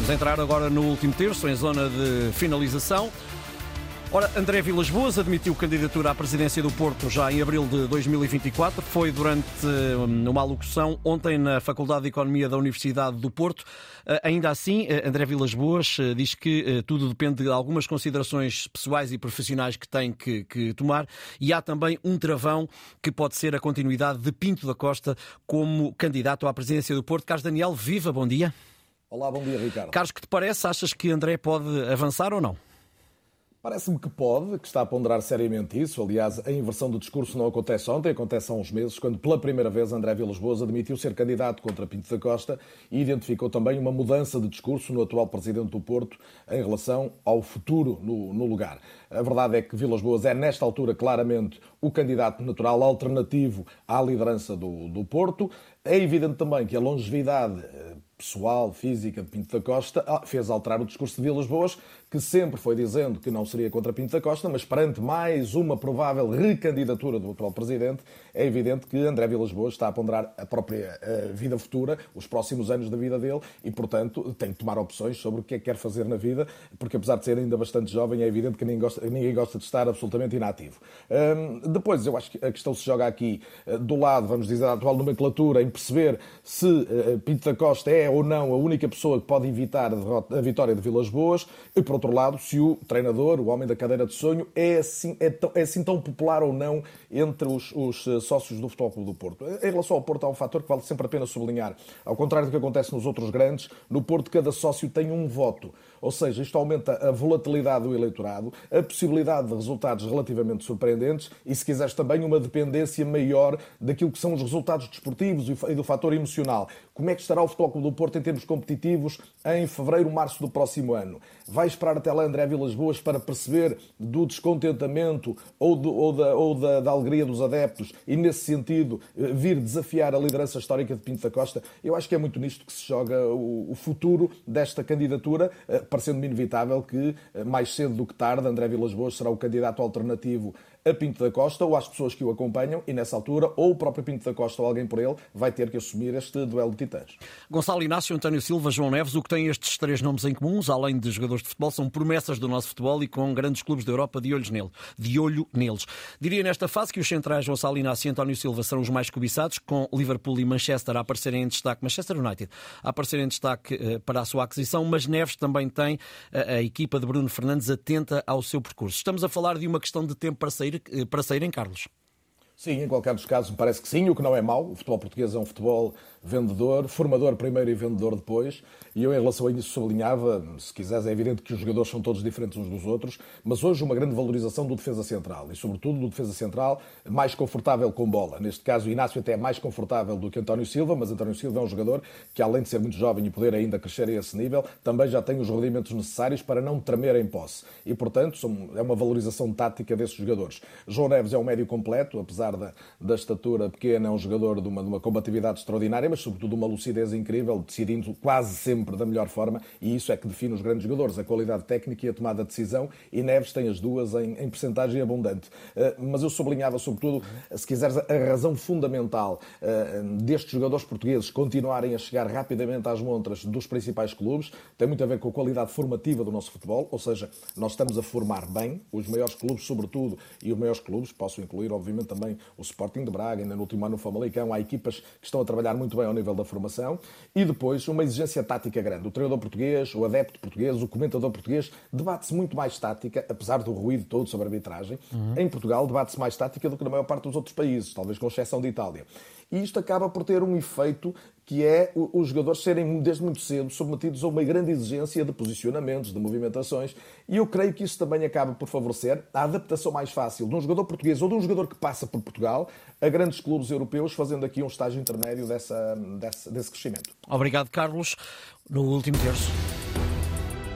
Vamos entrar agora no último terço, em zona de finalização. Ora, André Vilas Boas admitiu candidatura à presidência do Porto já em abril de 2024. Foi durante hum, uma alocução ontem na Faculdade de Economia da Universidade do Porto. Eh, ainda assim, eh, André Vilas Boas eh, diz que tudo depende de algumas considerações pessoais e profissionais que tem que, que tomar e há também um travão que pode ser a continuidade de Pinto da Costa como candidato à presidência do Porto. Carlos Daniel, viva, bom dia. Olá, bom dia, Ricardo. Carlos, que te parece? Achas que André pode avançar ou não? Parece-me que pode, que está a ponderar seriamente isso. Aliás, a inversão do discurso não acontece ontem, acontece há uns meses, quando pela primeira vez André Vilas Boas admitiu ser candidato contra Pinto da Costa e identificou também uma mudança de discurso no atual presidente do Porto em relação ao futuro no, no lugar. A verdade é que Vilas Boas é, nesta altura, claramente o candidato natural alternativo à liderança do, do Porto. É evidente também que a longevidade eh, pessoal, física de Pinto da Costa ah, fez alterar o discurso de Vilas Boas, que sempre foi dizendo que não seria contra Pinto da Costa, mas perante mais uma provável recandidatura do atual presidente, é evidente que André Vilas Boas está a ponderar a própria uh, vida futura, os próximos anos da vida dele, e, portanto, tem que tomar opções sobre o que é que quer fazer na vida, porque apesar de ser ainda bastante jovem, é evidente que ninguém gosta, ninguém gosta de estar absolutamente inativo. Depois, eu acho que a questão se joga aqui uh, do lado, vamos dizer, da atual nomenclatura, em perceber se uh, Pinto da Costa é ou não a única pessoa que pode evitar a vitória de Vilas Boas, e por outro lado, se o treinador, o homem da cadeira de sonho, é assim, é tão, é assim tão popular ou não entre os, os eh, sócios do Futebol Clube do Porto. Em relação ao Porto, há um fator que vale sempre a pena sublinhar. Ao contrário do que acontece nos outros grandes, no Porto cada sócio tem um voto. Ou seja, isto aumenta a volatilidade do eleitorado, a possibilidade de resultados relativamente surpreendentes e, se quiseres, também uma dependência maior daquilo que são os resultados desportivos e do fator emocional. Como é que estará o Futebol Clube do Porto em termos competitivos em fevereiro, março do próximo ano? Vai esperar até lá André Vilas Boas para perceber do descontentamento ou, do, ou, da, ou da, da, alegria dos adeptos e, nesse sentido, eh, vir desafiar a liderança histórica de Pinto da Costa? Eu acho que é muito nisto que se joga o, o futuro desta candidatura eh, parecendo-me inevitável que, eh, mais cedo do que tarde, André Vilas Boas será o candidato alternativo a Pinto da Costa ou às pessoas que o acompanham e nessa altura ou o próprio Pinto da Costa ou alguém por ele vai ter que assumir este duelo de titãs. Gonçalo Inácio, António Silva, João Neves, o que tem estes três nomes em comuns, além de jogadores de futebol, são promessas do nosso futebol e com grandes clubes da Europa de, olhos nele, de olho neles. Diria nesta fase que os centrais Gonçalo Inácio e António Silva serão os mais cobiçados, com Liverpool e Manchester a aparecerem em destaque, Manchester United a aparecerem em destaque uh, para a sua aquisição, mas Neves também tem uh, a equipa de Bruno Fernandes atenta ao seu percurso. Estamos a falar de uma questão de tempo para sair, uh, para sair em Carlos? Sim, em qualquer dos casos me parece que sim, o que não é mau. O futebol português é um futebol vendedor, formador primeiro e vendedor depois. E eu, em relação a isso, sublinhava, se quiseres, é evidente que os jogadores são todos diferentes uns dos outros, mas hoje uma grande valorização do defesa central e, sobretudo, do defesa central mais confortável com bola. Neste caso, Inácio até é mais confortável do que António Silva, mas António Silva é um jogador que, além de ser muito jovem e poder ainda crescer a esse nível, também já tem os rudimentos necessários para não tremer em posse. E, portanto, é uma valorização tática desses jogadores. João Neves é um médio completo, apesar da, da estatura pequena, é um jogador de uma, de uma combatividade extraordinária mas sobretudo uma lucidez incrível, decidindo quase sempre da melhor forma, e isso é que define os grandes jogadores, a qualidade técnica e a tomada de decisão, e Neves tem as duas em, em percentagem abundante. Uh, mas eu sublinhava, sobretudo, se quiseres, a razão fundamental uh, destes jogadores portugueses continuarem a chegar rapidamente às montras dos principais clubes, tem muito a ver com a qualidade formativa do nosso futebol, ou seja, nós estamos a formar bem, os maiores clubes, sobretudo, e os maiores clubes, posso incluir, obviamente, também o Sporting de Braga, ainda no último ano o Famalicão, há equipas que estão a trabalhar muito bem ao nível da formação, e depois uma exigência tática grande. O treinador português, o adepto português, o comentador português, debate-se muito mais tática, apesar do ruído todo sobre a arbitragem. Uhum. Em Portugal, debate-se mais tática do que na maior parte dos outros países, talvez com exceção de Itália. E isto acaba por ter um efeito que é os jogadores serem desde muito cedo submetidos a uma grande exigência de posicionamentos, de movimentações, e eu creio que isso também acaba por favorecer a adaptação mais fácil de um jogador português ou de um jogador que passa por Portugal a grandes clubes europeus, fazendo aqui um estágio intermédio dessa, desse, desse crescimento. Obrigado, Carlos. No último terço.